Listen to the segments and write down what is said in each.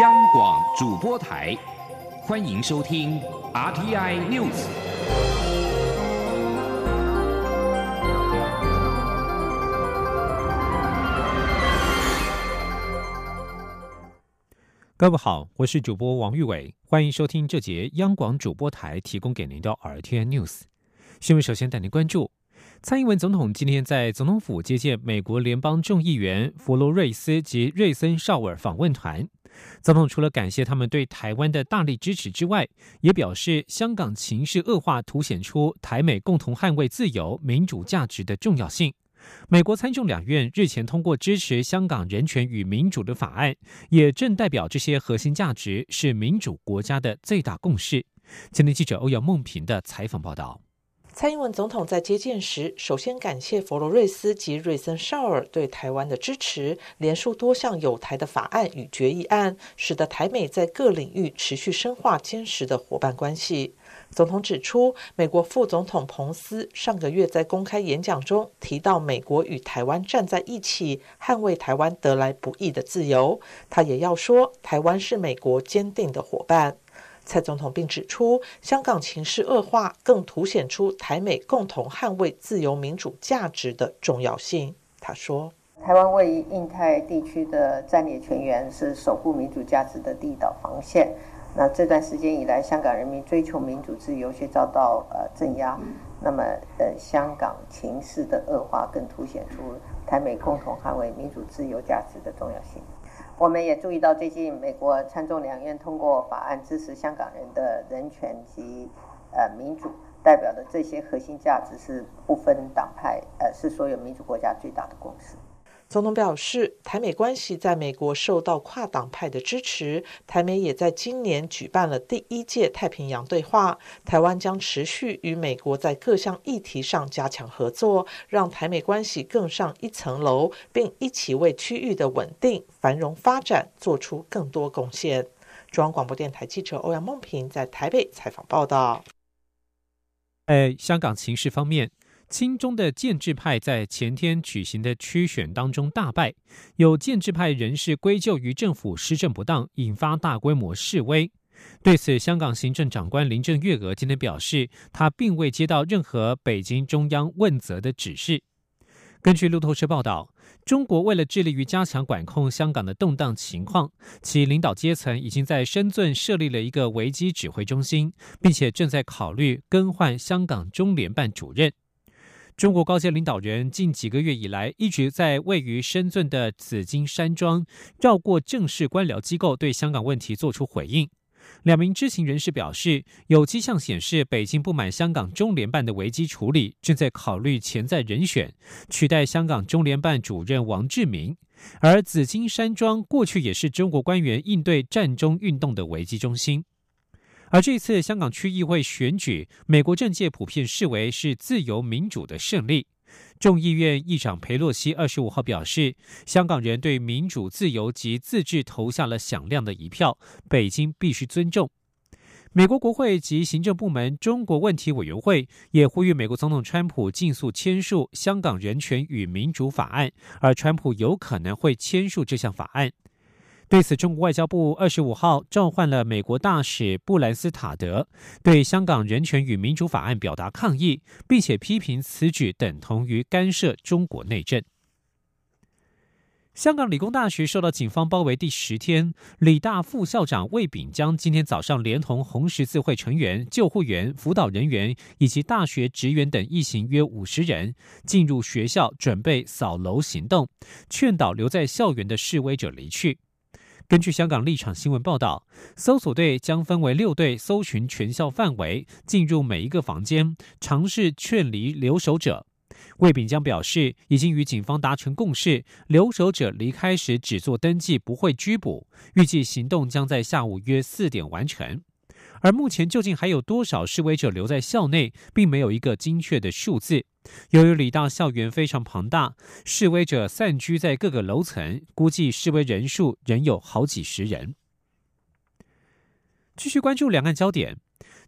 央广主播台，欢迎收听 RTI News。各位好，我是主播王玉伟，欢迎收听这节央广主播台提供给您的 RTI News 新闻。首先带您关注，蔡英文总统今天在总统府接见美国联邦众议员弗罗瑞斯及瑞森绍尔访问团。总统除了感谢他们对台湾的大力支持之外，也表示香港情势恶化，凸显出台美共同捍卫自由民主价值的重要性。美国参众两院日前通过支持香港人权与民主的法案，也正代表这些核心价值是民主国家的最大共识。今天记者欧阳梦平的采访报道。蔡英文总统在接见时，首先感谢佛罗瑞斯及瑞森绍尔对台湾的支持，连署多项有台的法案与决议案，使得台美在各领域持续深化坚实的伙伴关系。总统指出，美国副总统彭斯上个月在公开演讲中提到，美国与台湾站在一起，捍卫台湾得来不易的自由。他也要说，台湾是美国坚定的伙伴。蔡总统并指出，香港情势恶化，更凸显出台美共同捍卫自由民主价值的重要性。他说：“台湾位于印太地区的战略全员，是守护民主价值的第一道防线。”那这段时间以来，香港人民追求民主自由却遭到呃镇压。那么，呃，香港情势的恶化更凸显出台美共同捍卫民主自由价值的重要性。我们也注意到，最近美国参众两院通过法案，支持香港人的人权及呃民主，代表的这些核心价值是不分党派，呃，是所有民主国家最大的共识。总统表示，台美关系在美国受到跨党派的支持。台美也在今年举办了第一届太平洋对话。台湾将持续与美国在各项议题上加强合作，让台美关系更上一层楼，并一起为区域的稳定、繁荣发展做出更多贡献。中央广播电台记者欧阳梦平在台北采访报道。在香港情势方面。亲中的建制派在前天举行的区选当中大败，有建制派人士归咎于政府施政不当，引发大规模示威。对此，香港行政长官林郑月娥今天表示，她并未接到任何北京中央问责的指示。根据路透社报道，中国为了致力于加强管控香港的动荡情况，其领导阶层已经在深圳设立了一个危机指挥中心，并且正在考虑更换香港中联办主任。中国高阶领导人近几个月以来一直在位于深圳的紫金山庄绕过正式官僚机构，对香港问题作出回应。两名知情人士表示，有迹象显示北京不满香港中联办的危机处理，正在考虑潜在人选取代香港中联办主任王志明。而紫金山庄过去也是中国官员应对战中运动的危机中心。而这次香港区议会选举，美国政界普遍视为是自由民主的胜利。众议院议长佩洛西二十五号表示，香港人对民主、自由及自治投下了响亮的一票，北京必须尊重。美国国会及行政部门中国问题委员会也呼吁美国总统川普尽速签署《香港人权与民主法案》，而川普有可能会签署这项法案。对此，中国外交部二十五号召唤了美国大使布兰斯塔德，对香港人权与民主法案表达抗议，并且批评此举等同于干涉中国内政。香港理工大学受到警方包围第十天，理大副校长魏炳江今天早上连同红十字会成员、救护员、辅导人员以及大学职员等一行约五十人进入学校，准备扫楼行动，劝导留在校园的示威者离去。根据香港立场新闻报道，搜索队将分为六队，搜寻全校范围，进入每一个房间，尝试劝离留守者。魏炳江表示，已经与警方达成共识，留守者离开时只做登记，不会拘捕。预计行动将在下午约四点完成。而目前究竟还有多少示威者留在校内，并没有一个精确的数字。由于理大校园非常庞大，示威者散居在各个楼层，估计示威人数仍有好几十人。继续关注两岸焦点，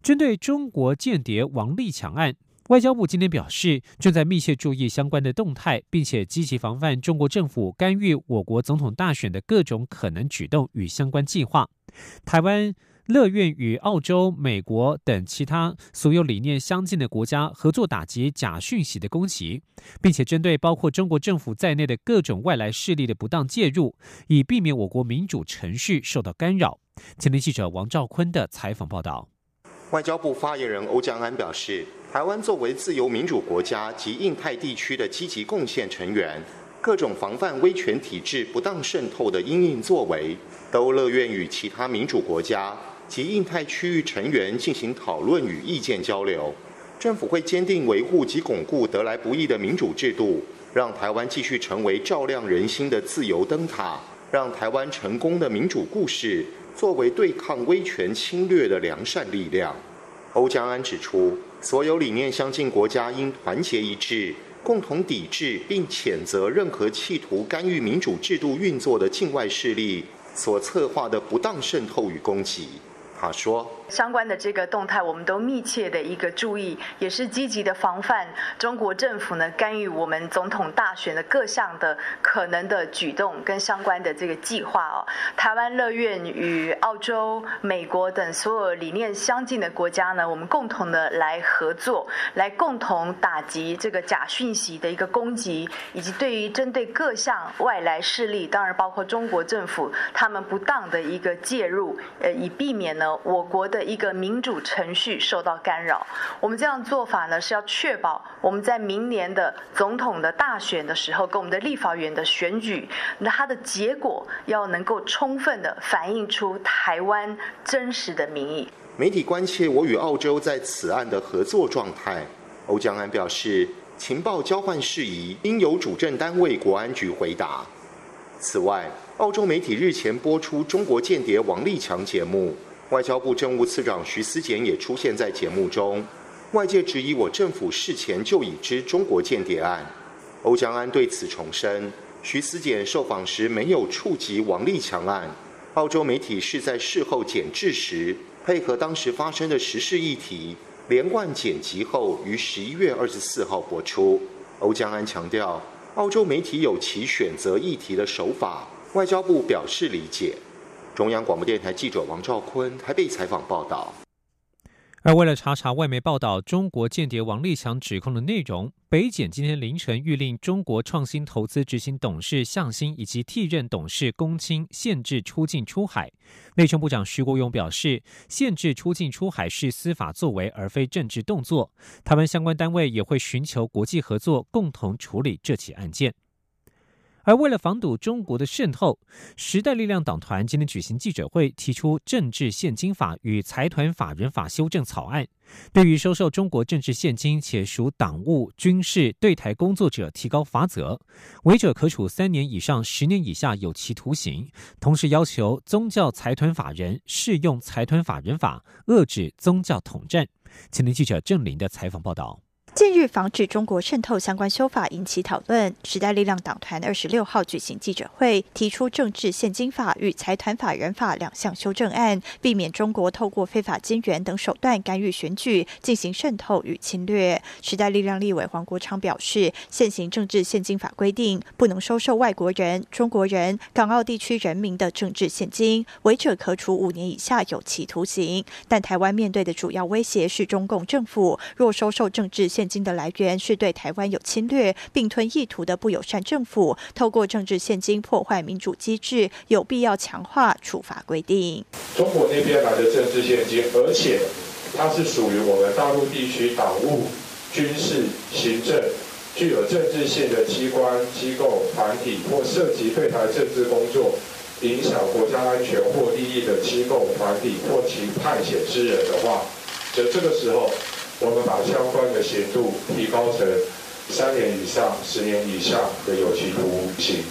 针对中国间谍王立强案，外交部今天表示，正在密切注意相关的动态，并且积极防范中国政府干预我国总统大选的各种可能举动与相关计划。台湾乐愿与澳洲、美国等其他所有理念相近的国家合作，打击假讯息的攻击，并且针对包括中国政府在内的各种外来势力的不当介入，以避免我国民主程序受到干扰。前天记者王兆坤的采访报道。外交部发言人欧江安表示，台湾作为自由民主国家及印太地区的积极贡献成员，各种防范威权体制不当渗透的因应作为，都乐愿与其他民主国家及印太区域成员进行讨论与意见交流。政府会坚定维护及巩固得来不易的民主制度，让台湾继续成为照亮人心的自由灯塔，让台湾成功的民主故事。作为对抗威权侵略的良善力量，欧江安指出，所有理念相近国家应团结一致，共同抵制并谴责任何企图干预民主制度运作的境外势力所策划的不当渗透与攻击。好说。相关的这个动态，我们都密切的一个注意，也是积极的防范中国政府呢干预我们总统大选的各项的可能的举动跟相关的这个计划哦。台湾乐愿与澳洲、美国等所有理念相近的国家呢，我们共同的来合作，来共同打击这个假讯息的一个攻击，以及对于针对各项外来势力，当然包括中国政府他们不当的一个介入，呃，以避免呢我国的。的一个民主程序受到干扰，我们这样做法呢，是要确保我们在明年的总统的大选的时候，跟我们的立法员的选举，那它的结果要能够充分的反映出台湾真实的民意。媒体关切我与澳洲在此案的合作状态，欧江安表示，情报交换事宜应由主政单位国安局回答。此外，澳洲媒体日前播出中国间谍王立强节目。外交部政务次长徐思俭也出现在节目中，外界质疑我政府事前就已知中国间谍案。欧江安对此重申，徐思俭受访时没有触及王立强案，澳洲媒体是在事后剪制时，配合当时发生的时事议题，连贯剪辑后于十一月二十四号播出。欧江安强调，澳洲媒体有其选择议题的手法，外交部表示理解。中央广播电台记者王兆坤台北采访报道。而为了查查外媒报道中国间谍王立强指控的内容，北检今天凌晨谕令中国创新投资执行董事向新以及替任董事龚清限制出境出海。内政部长徐国勇表示，限制出境出海是司法作为，而非政治动作。台湾相关单位也会寻求国际合作，共同处理这起案件。而为了防堵中国的渗透，时代力量党团今天举行记者会，提出政治现金法与财团法人法修正草案，对于收受中国政治现金且属党务、军事、对台工作者提高罚则，违者可处三年以上十年以下有期徒刑。同时要求宗教财团法人适用财团法人法，遏制宗教统战。前天记者郑林的采访报道。近日防止中国渗透相关修法引起讨论，时代力量党团二十六号举行记者会，提出政治现金法与财团法人法两项修正案，避免中国透过非法金援等手段干预选举，进行渗透与侵略。时代力量立委黄国昌表示，现行政治现金法规定，不能收受外国人、中国人、港澳地区人民的政治现金，违者可处五年以下有期徒刑。但台湾面对的主要威胁是中共政府，若收受政治现金的来源是对台湾有侵略、并吞意图的不友善政府，透过政治现金破坏民主机制，有必要强化处罚规定。中国那边来的政治现金，而且它是属于我们大陆地区党务、军事、行政具有政治性的机关、机构、团体，或涉及对台政治工作影响国家安全或利益的机构、团体或其派遣之人的话，则这个时候。我们把相关的刑度提高成三年以上十年以下的有期徒刑，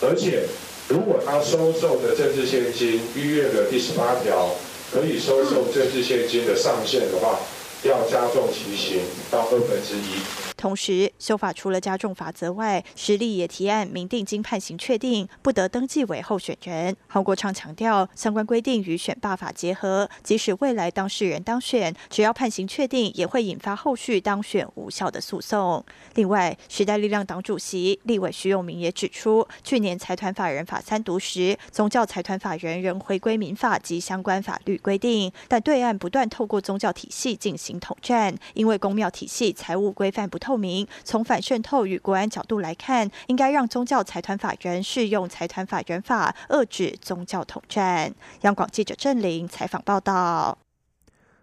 而且如果他收受的政治现金逾越了第十八条可以收受政治现金的上限的话，要加重其刑到二分之一。同时，修法除了加重罚则外，实力也提案明定经判刑确定不得登记为候选人。韩国昌强调，相关规定与选罢法结合，即使未来当事人当选，只要判刑确定，也会引发后续当选无效的诉讼。另外，时代力量党主席立委徐永明也指出，去年财团法人法三读时，宗教财团法人仍回归民法及相关法律规定，但对岸不断透过宗教体系进行统战，因为公庙体系财务规范不透明。从反渗透与国安角度来看，应该让宗教财团法人适用财团法人法，遏制宗教统战。央广记者郑玲采访报道。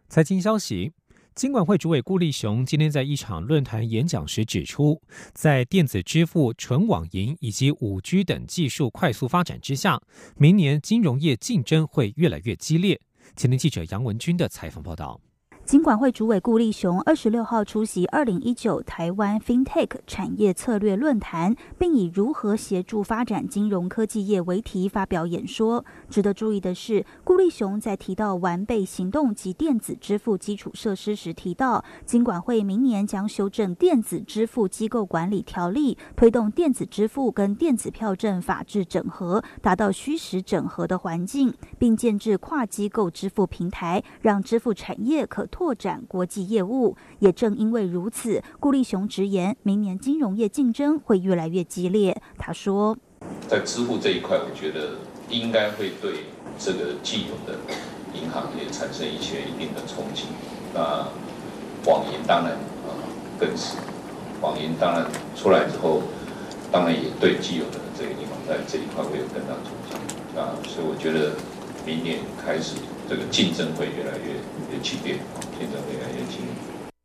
财经消息。金管会主委顾立雄今天在一场论坛演讲时指出，在电子支付、纯网银以及五 G 等技术快速发展之下，明年金融业竞争会越来越激烈。前天记者杨文军的采访报道。金管会主委顾立雄二十六号出席二零一九台湾 FinTech 产业策略论坛，并以如何协助发展金融科技业为题发表演说。值得注意的是，顾立雄在提到完备行动及电子支付基础设施时，提到金管会明年将修正电子支付机构管理条例，推动电子支付跟电子票证法制整合，达到虚实整合的环境，并建制跨机构支付平台，让支付产业可。拓拓展国际业务，也正因为如此，顾立雄直言，明年金融业竞争会越来越激烈。他说，在支付这一块，我觉得应该会对这个既有的银行业产生一些一定的冲击。那网银当然啊更是，网银当然出来之后，当然也对既有的这个银行在这一块会有更大冲击。啊，所以我觉得明年开始，这个竞争会越来越激烈。竞争越来越激烈。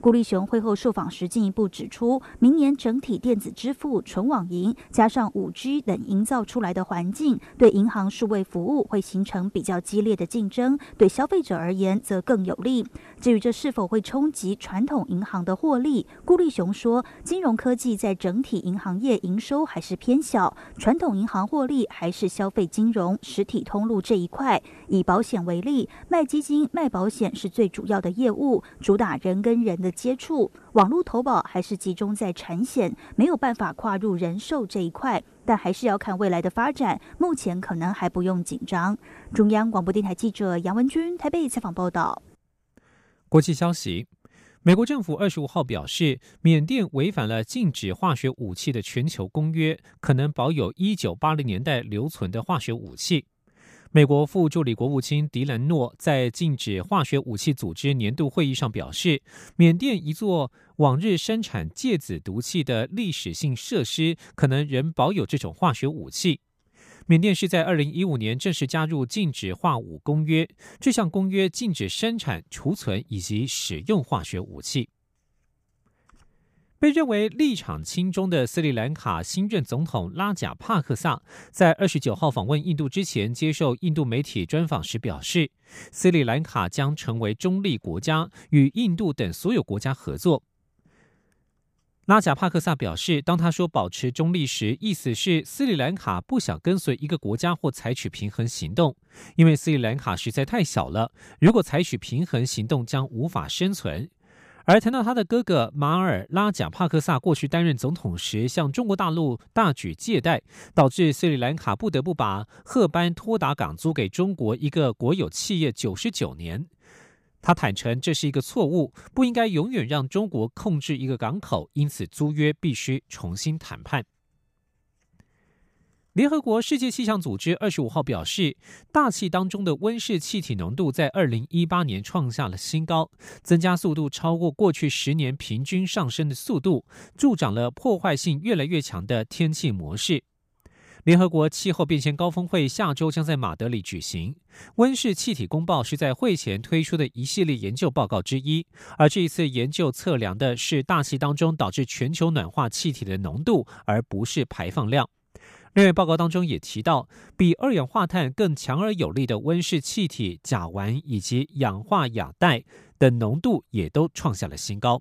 顾立雄会后受访时进一步指出，明年整体电子支付、纯网银加上五 G 等营造出来的环境，对银行数位服务会形成比较激烈的竞争，对消费者而言则更有利。至于这是否会冲击传统银行的获利，顾立雄说，金融科技在整体银行业营收还是偏小，传统银行获利还是消费金融、实体通路这一块。以保险为例，卖基金、卖保险是最主要的业务，主打人跟人的。接触网络投保还是集中在产险，没有办法跨入人寿这一块，但还是要看未来的发展。目前可能还不用紧张。中央广播电台记者杨文君台北采访报道。国际消息：美国政府二十五号表示，缅甸违反了禁止化学武器的全球公约，可能保有一九八零年代留存的化学武器。美国副助理国务卿迪兰诺在禁止化学武器组织年度会议上表示，缅甸一座往日生产芥子毒气的历史性设施可能仍保有这种化学武器。缅甸是在二零一五年正式加入禁止化武公约，这项公约禁止生产、储存以及使用化学武器。被认为立场亲中的斯里兰卡新任总统拉贾帕克萨，在二十九号访问印度之前，接受印度媒体专访时表示，斯里兰卡将成为中立国家，与印度等所有国家合作。拉贾帕克萨表示，当他说保持中立时，意思是斯里兰卡不想跟随一个国家或采取平衡行动，因为斯里兰卡实在太小了，如果采取平衡行动将无法生存。而谈到他的哥哥马尔拉贾帕克萨过去担任总统时，向中国大陆大举借贷，导致斯里兰卡不得不把赫班托达港租给中国一个国有企业九十九年。他坦诚这是一个错误，不应该永远让中国控制一个港口，因此租约必须重新谈判。联合国世界气象组织二十五号表示，大气当中的温室气体浓度在二零一八年创下了新高，增加速度超过过去十年平均上升的速度，助长了破坏性越来越强的天气模式。联合国气候变迁高峰会下周将在马德里举行，温室气体公报是在会前推出的一系列研究报告之一，而这一次研究测量的是大气当中导致全球暖化气体的浓度，而不是排放量。另外，报告当中也提到，比二氧化碳更强而有力的温室气体甲烷以及氧化亚氮的浓度也都创下了新高。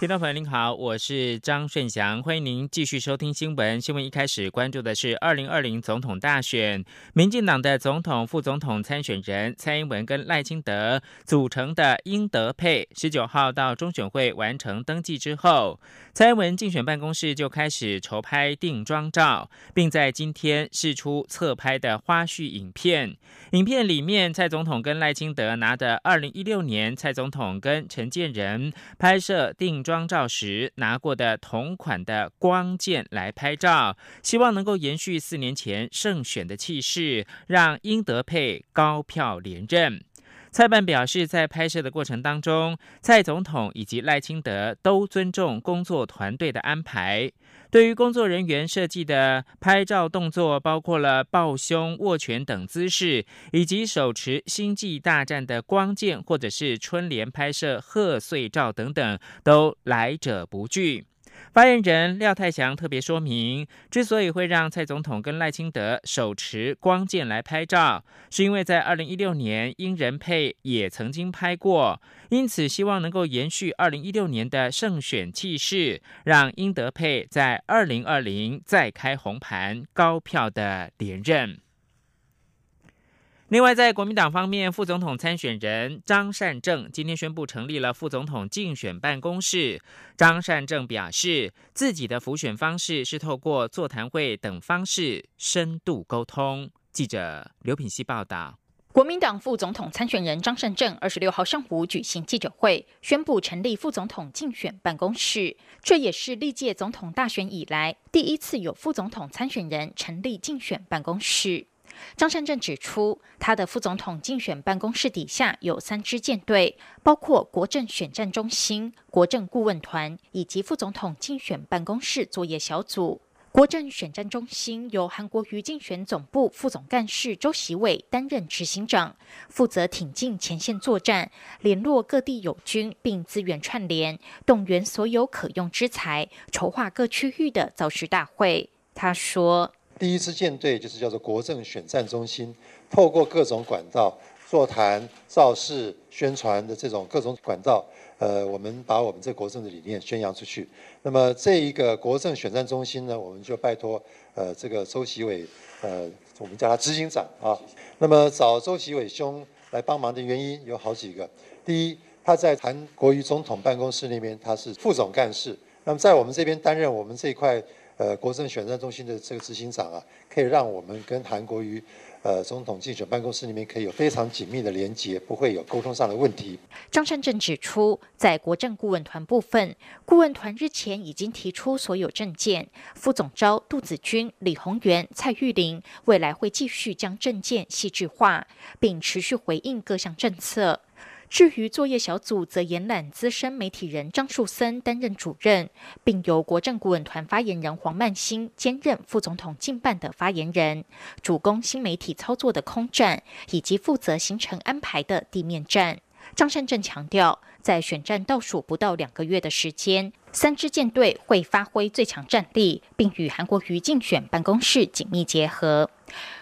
听众朋友您好，我是张顺祥，欢迎您继续收听新闻。新闻一开始关注的是二零二零总统大选，民进党的总统、副总统参选人蔡英文跟赖清德组成的英德配，十九号到中选会完成登记之后，蔡英文竞选办公室就开始筹拍定妆照，并在今天试出侧拍的花絮影片。影片里面，蔡总统跟赖清德拿着二零一六年蔡总统跟陈建仁拍摄定妆。妆照时拿过的同款的光剑来拍照，希望能够延续四年前胜选的气势，让英德配高票连任。蔡办表示，在拍摄的过程当中，蔡总统以及赖清德都尊重工作团队的安排。对于工作人员设计的拍照动作，包括了抱胸、握拳等姿势，以及手持《星际大战》的光剑，或者是春联拍摄贺岁照等等，都来者不拒。发言人廖泰祥特别说明，之所以会让蔡总统跟赖清德手持光剑来拍照，是因为在二零一六年英仁配也曾经拍过，因此希望能够延续二零一六年的胜选气势，让英德配在二零二零再开红盘，高票的连任。另外，在国民党方面，副总统参选人张善政今天宣布成立了副总统竞选办公室。张善政表示，自己的辅选方式是透过座谈会等方式深度沟通。记者刘品希报道。国民党副总统参选人张善政二十六号上午举行记者会，宣布成立副总统竞选办公室。这也是历届总统大选以来第一次有副总统参选人成立竞选办公室。张善政指出，他的副总统竞选办公室底下有三支舰队，包括国政选战中心、国政顾问团以及副总统竞选办公室作业小组。国政选战中心由韩国瑜竞选总部副总干事周习伟担任执行长，负责挺进前线作战，联络各地友军，并资源串联，动员所有可用之才，筹划各区域的造势大会。他说。第一支舰队就是叫做国政选战中心，透过各种管道座谈、造势、宣传的这种各种管道，呃，我们把我们这国政的理念宣扬出去。那么这一个国政选战中心呢，我们就拜托呃这个周习伟，呃，我们叫他执行长啊。那么找周习伟兄来帮忙的原因有好几个。第一，他在韩国瑜总统办公室那边他是副总干事，那么在我们这边担任我们这一块。呃，国政选战中心的这个执行长啊，可以让我们跟韩国瑜呃总统竞选办公室里面可以有非常紧密的连接，不会有沟通上的问题。张善政指出，在国政顾问团部分，顾问团日前已经提出所有政见，副总召杜子君、李宏源、蔡玉玲，未来会继续将政见细致化，并持续回应各项政策。至于作业小组，则延揽资深媒体人张树森担任主任，并由国政顾问团发言人黄曼兴兼任副总统竞办的发言人，主攻新媒体操作的空战，以及负责行程安排的地面战。张善政强调，在选战倒数不到两个月的时间，三支舰队会发挥最强战力，并与韩国瑜竞选办公室紧密结合。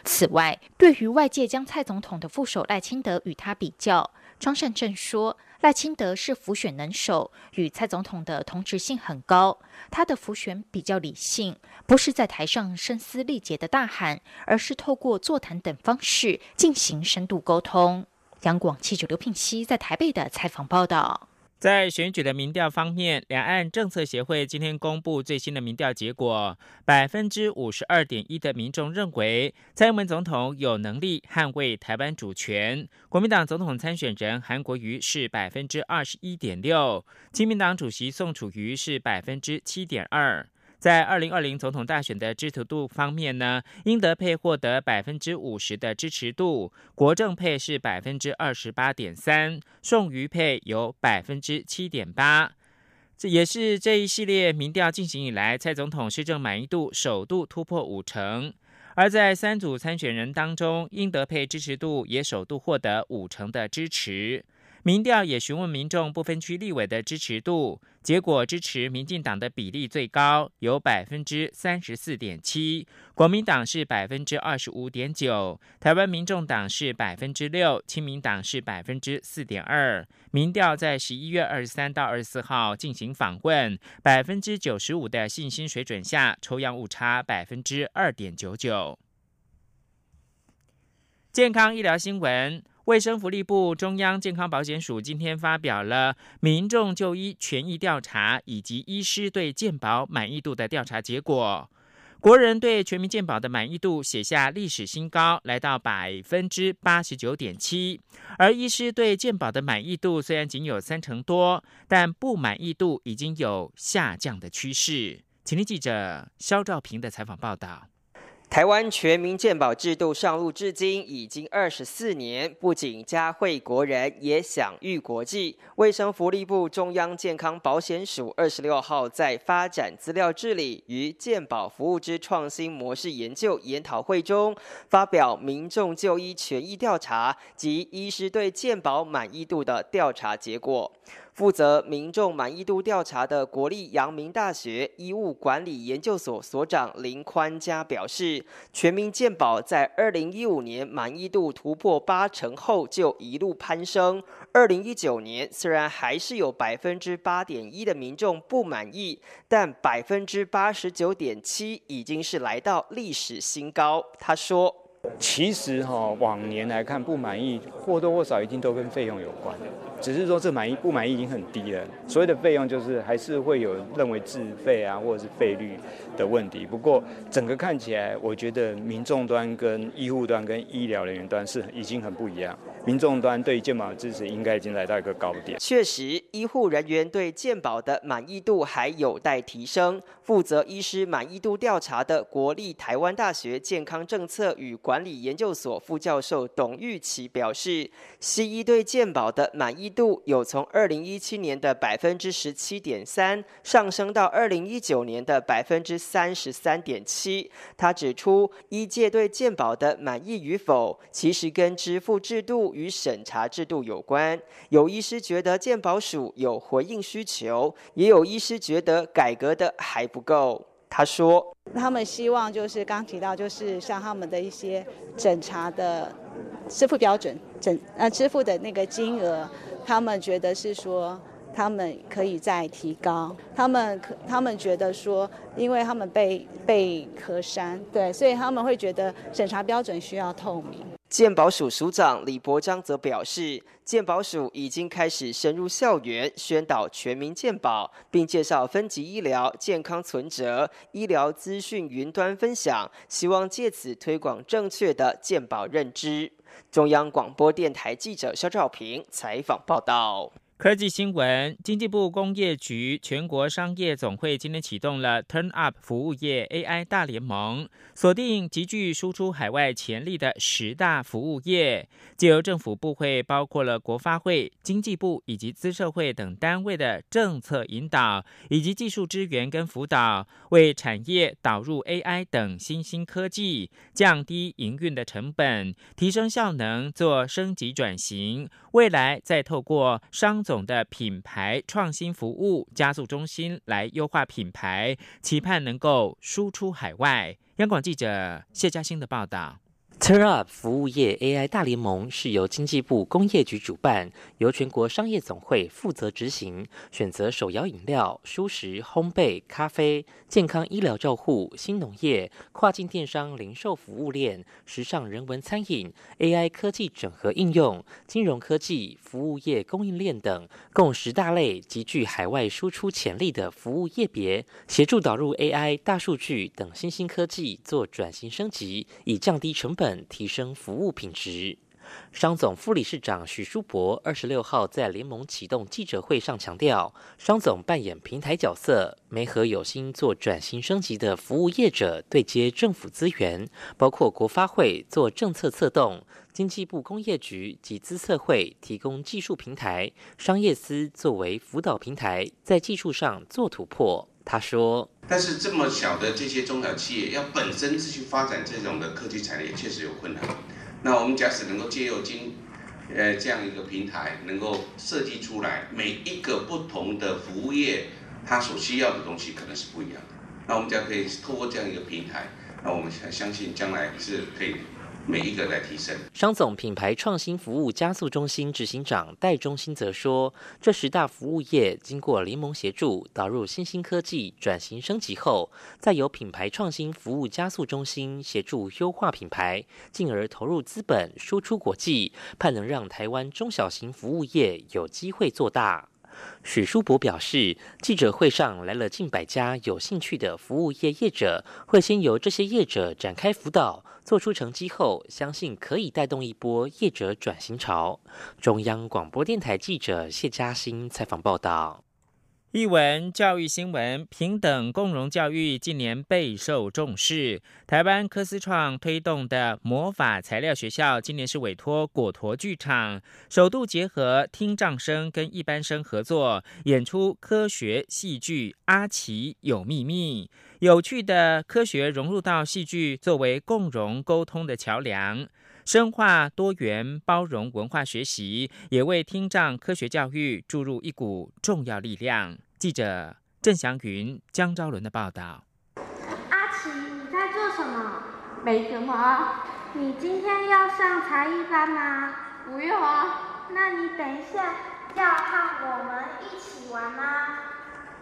此外，对于外界将蔡总统的副手赖清德与他比较，庄善正说，赖清德是浮选能手，与蔡总统的同质性很高。他的浮选比较理性，不是在台上声嘶力竭的大喊，而是透过座谈等方式进行深度沟通。杨广记者刘聘熙在台北的采访报道。在选举的民调方面，两岸政策协会今天公布最新的民调结果，百分之五十二点一的民众认为蔡英文总统有能力捍卫台湾主权。国民党总统参选人韩国瑜是百分之二十一点六，亲民党主席宋楚瑜是百分之七点二。在二零二零总统大选的支持度方面呢，英德配获得百分之五十的支持度，国政配是百分之二十八点三，宋瑜配有百分之七点八。这也是这一系列民调进行以来，蔡总统施政满意度首度突破五成。而在三组参选人当中，英德配支持度也首度获得五成的支持。民调也询问民众不分区立委的支持度，结果支持民进党的比例最高，有百分之三十四点七，国民党是百分之二十五点九，台湾民众党是百分之六，亲民党是百分之四点二。民调在十一月二十三到二十四号进行访问，百分之九十五的信心水准下，抽样误差百分之二点九九。健康医疗新闻，卫生福利部中央健康保险署今天发表了民众就医权益调查以及医师对健保满意度的调查结果。国人对全民健保的满意度写下历史新高，来到百分之八十九点七。而医师对健保的满意度虽然仅有三成多，但不满意度已经有下降的趋势。请听记者肖兆平的采访报道。台湾全民健保制度上路至今已经二十四年，不仅嘉惠国人，也享誉国际。卫生福利部中央健康保险署二十六号在发展资料治理与健保服务之创新模式研究研讨会中，发表民众就医权益调查及医师对健保满意度的调查结果。负责民众满意度调查的国立阳明大学医务管理研究所所长林宽嘉表示，全民健保在二零一五年满意度突破八成后就一路攀升。二零一九年虽然还是有百分之八点一的民众不满意，但百分之八十九点七已经是来到历史新高。他说：“其实哈，往年来看不满意或多或少一定都跟费用有关。”只是说这满意不满意已经很低了，所谓的费用就是还是会有认为自费啊或者是费率的问题。不过整个看起来，我觉得民众端跟医护端跟医疗人员端是已经很不一样。民众端对健保的支持应该已经来到一个高点。确实，医护人员对健保的满意度还有待提升。负责医师满意度调查的国立台湾大学健康政策与管理研究所副教授董玉琪表示，西医对健保的满意度有从二零一七年的百分之十七点三上升到二零一九年的百分之三十三点七。他指出，医界对健保的满意与否，其实跟支付制度与审查制度有关。有医师觉得健保署有回应需求，也有医师觉得改革的还不够。他说，他们希望就是刚提到，就是像他们的一些审查的支付标准，整呃支付的那个金额。他们觉得是说，他们可以再提高。他们可，他们觉得说，因为他们被被核删，对，所以他们会觉得审查标准需要透明。健保署署长李伯章则表示，健保署已经开始深入校园宣导全民健保，并介绍分级医疗、健康存折、医疗资讯云端分享，希望借此推广正确的健保认知。中央广播电台记者肖兆平采访报道。科技新闻：经济部工业局全国商业总会今天启动了 Turn Up 服务业 AI 大联盟，锁定极具输出海外潜力的十大服务业，借由政府部会，包括了国发会、经济部以及资社会等单位的政策引导，以及技术支援跟辅导，为产业导入 AI 等新兴科技，降低营运的成本，提升效能，做升级转型。未来再透过商总的品牌创新服务加速中心来优化品牌，期盼能够输出海外。央广记者谢嘉欣的报道。Turn Up 服务业 AI 大联盟是由经济部工业局主办，由全国商业总会负责执行。选择手摇饮料、舒食、烘焙、咖啡、健康医疗照护、新农业、跨境电商、零售服务链、时尚人文餐饮、AI 科技整合应用、金融科技、服务业供应链等，共十大类极具海外输出潜力的服务业别，协助导入 AI、大数据等新兴科技，做转型升级，以降低成本。提升服务品质。商总副理事长许书博二十六号在联盟启动记者会上强调，商总扮演平台角色，没和有心做转型升级的服务业者对接政府资源，包括国发会做政策策动，经济部工业局及资策会提供技术平台，商业司作为辅导平台，在技术上做突破。他说：“但是这么小的这些中小企业，要本身自己发展这种的科技产业，确实有困难。那我们假使能够借由经呃这样一个平台能够设计出来，每一个不同的服务业，它所需要的东西可能是不一样的。那我们将可以透过这样一个平台，那我们相信将来是可以。每一个来提升。商总品牌创新服务加速中心执行长戴中心则说，这十大服务业经过联盟协助导入新兴科技转型升级后，再由品牌创新服务加速中心协助优化品牌，进而投入资本输出国际，盼能让台湾中小型服务业有机会做大。许书博表示，记者会上来了近百家有兴趣的服务业业者，会先由这些业者展开辅导，做出成绩后，相信可以带动一波业者转型潮。中央广播电台记者谢嘉欣采访报道。译文教育新闻：平等共融教育近年备受重视。台湾科思创推动的魔法材料学校，今年是委托果陀剧场，首度结合听障生跟一般生合作，演出科学戏剧《阿奇有秘密》。有趣的科学融入到戏剧，作为共融沟通的桥梁。深化多元包容文化学习，也为听障科学教育注入一股重要力量。记者郑祥云、江昭伦的报道。阿奇，你在做什么？没什么。你今天要上才艺班吗？不用啊。那你等一下要和我们一起玩吗？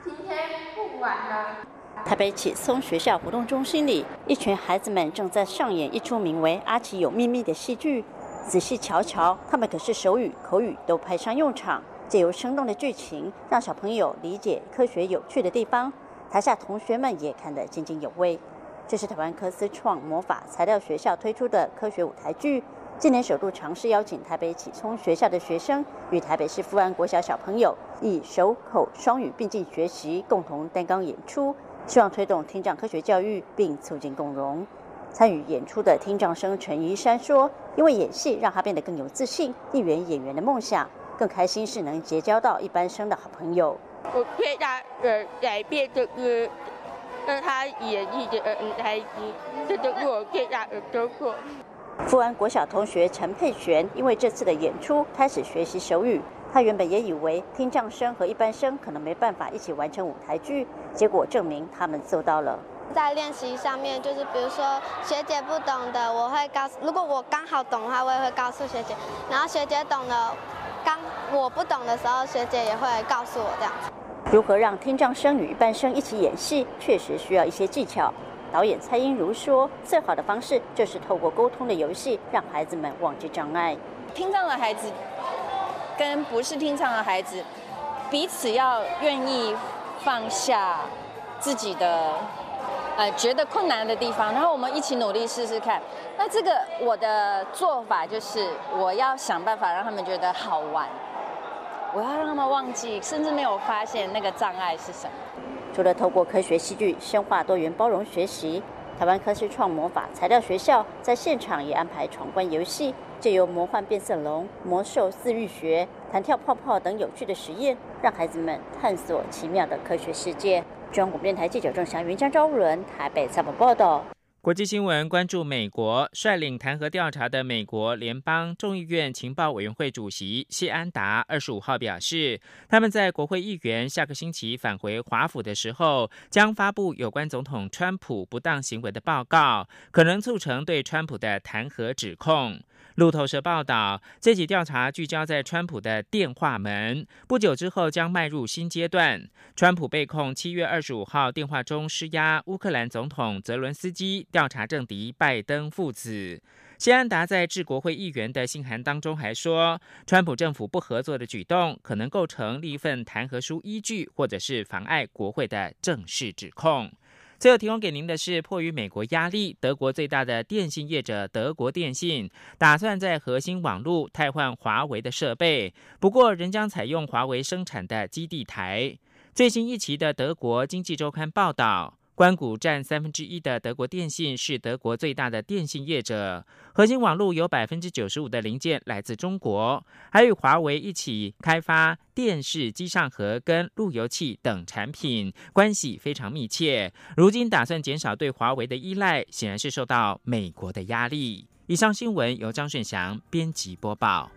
今天不玩了。台北启聪学校活动中心里，一群孩子们正在上演一出名为《阿奇有秘密》的戏剧。仔细瞧瞧，他们可是手语、口语都派上用场，借由生动的剧情，让小朋友理解科学有趣的地方。台下同学们也看得津津有味。这是台湾科思创魔法材料学校推出的科学舞台剧，今年首度尝试邀请台北启聪学校的学生与台北市富安国小小朋友以手口双语并进学习，共同担纲演出。希望推动听障科学教育，并促进共融。参与演出的听障生陈怡山说：“因为演戏让他变得更有自信，一圆演员的梦想。更开心是能结交到一般生的好朋友。我最大的改变就是让他演戏的很开心，这就是我最大的收获。”富安国小同学陈佩璇因为这次的演出开始学习手语。他原本也以为听障生和一般生可能没办法一起完成舞台剧，结果证明他们做到了。在练习上面，就是比如说学姐不懂的，我会告诉；如果我刚好懂的话，我也会告诉学姐。然后学姐懂了，刚我不懂的时候，学姐也会告诉我这样子。如何让听障生与一般生一起演戏，确实需要一些技巧。导演蔡英如说：“最好的方式就是透过沟通的游戏，让孩子们忘记障碍。听障的孩子。”跟不是听障的孩子，彼此要愿意放下自己的呃觉得困难的地方，然后我们一起努力试试看。那这个我的做法就是，我要想办法让他们觉得好玩，我要让他们忘记，甚至没有发现那个障碍是什么。除了透过科学戏剧深化多元包容学习，台湾科学创魔法材料学校在现场也安排闯关游戏。借由魔幻变色龙、魔兽自愈学、弹跳泡泡等有趣的实验，让孩子们探索奇妙的科学世界。中央广播电台记者郑祥云、江昭伦台北采访报道。国际新闻关注：美国率领弹劾调查的美国联邦众议院情报委员会主席谢安达二十五号表示，他们在国会议员下个星期返回华府的时候，将发布有关总统川普不当行为的报告，可能促成对川普的弹劾指控。路透社报道，这起调查聚焦在川普的电话门。不久之后将迈入新阶段。川普被控七月二十五号电话中施压乌克兰总统泽伦斯基调查政敌拜登父子。谢安达在致国会议员的信函当中还说，川普政府不合作的举动可能构成立一份弹劾书依据，或者是妨碍国会的正式指控。最后提供给您的是，迫于美国压力，德国最大的电信业者德国电信打算在核心网络替换华为的设备，不过仍将采用华为生产的基地台。最新一期的德国经济周刊报道。关谷占三分之一的德国电信是德国最大的电信业者，核心网络有百分之九十五的零件来自中国，还与华为一起开发电视机上盒跟路由器等产品，关系非常密切。如今打算减少对华为的依赖，显然是受到美国的压力。以上新闻由张顺祥编辑播报。